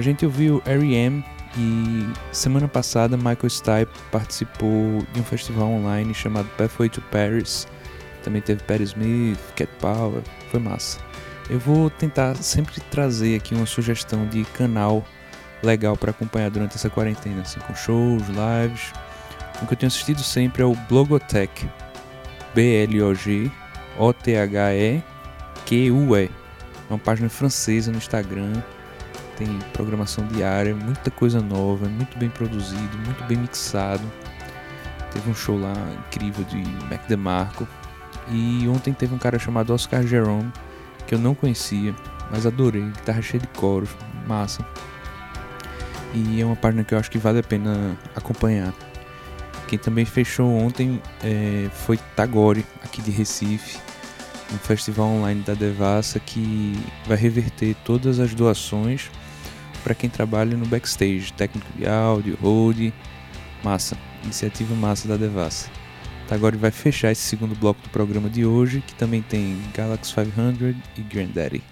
A gente ouviu R.E.M. e semana passada Michael Stipe participou de um festival online chamado Pathway to Paris. Também teve Perry Smith, Cat Power, foi massa. Eu vou tentar sempre trazer aqui uma sugestão de canal legal para acompanhar durante essa quarentena, assim, com shows, lives. O que eu tenho assistido sempre é o Blogotech, B-L-O-G-O-T-H-E-Q-U-E. É uma página francesa no Instagram, tem programação diária, muita coisa nova, muito bem produzido, muito bem mixado. Teve um show lá incrível de Mac DeMarco. E ontem teve um cara chamado Oscar Jerome, que eu não conhecia, mas adorei, guitarra cheia de coros, massa. E é uma página que eu acho que vale a pena acompanhar. Quem também fechou ontem é, foi Tagore, aqui de Recife, um festival online da Devassa que vai reverter todas as doações para quem trabalha no backstage, técnico de áudio, hold, massa, iniciativa massa da Devassa. Tagore vai fechar esse segundo bloco do programa de hoje, que também tem Galaxy 500 e Granddaddy.